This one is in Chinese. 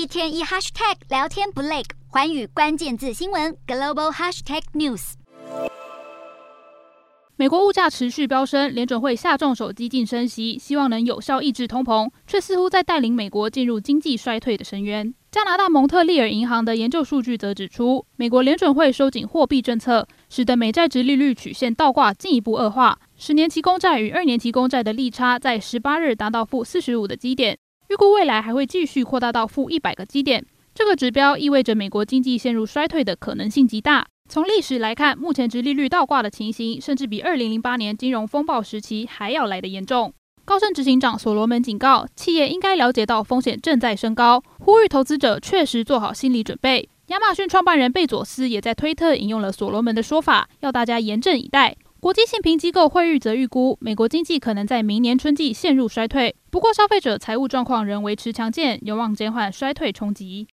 一天一 hashtag 聊天不累，环宇关键字新闻 global hashtag news。美国物价持续飙升，联准会下重手激进升息，希望能有效抑制通膨，却似乎在带领美国进入经济衰退的深渊。加拿大蒙特利尔银行的研究数据则指出，美国联准会收紧货币政策，使得美债殖利率曲线倒挂进一步恶化。十年期公债与二年期公债的利差在十八日达到负四十五的基点，预估未来还会继续扩大到负一百个基点。这个指标意味着美国经济陷入衰退的可能性极大。从历史来看，目前殖利率倒挂的情形，甚至比二零零八年金融风暴时期还要来得严重。高盛执行长所罗门警告，企业应该了解到风险正在升高，呼吁投资者确实做好心理准备。亚马逊创办人贝佐斯也在推特引用了所罗门的说法，要大家严阵以待。国际信评机构惠誉则预估，美国经济可能在明年春季陷入衰退，不过消费者财务状况仍维持强健，有望减缓衰退冲击。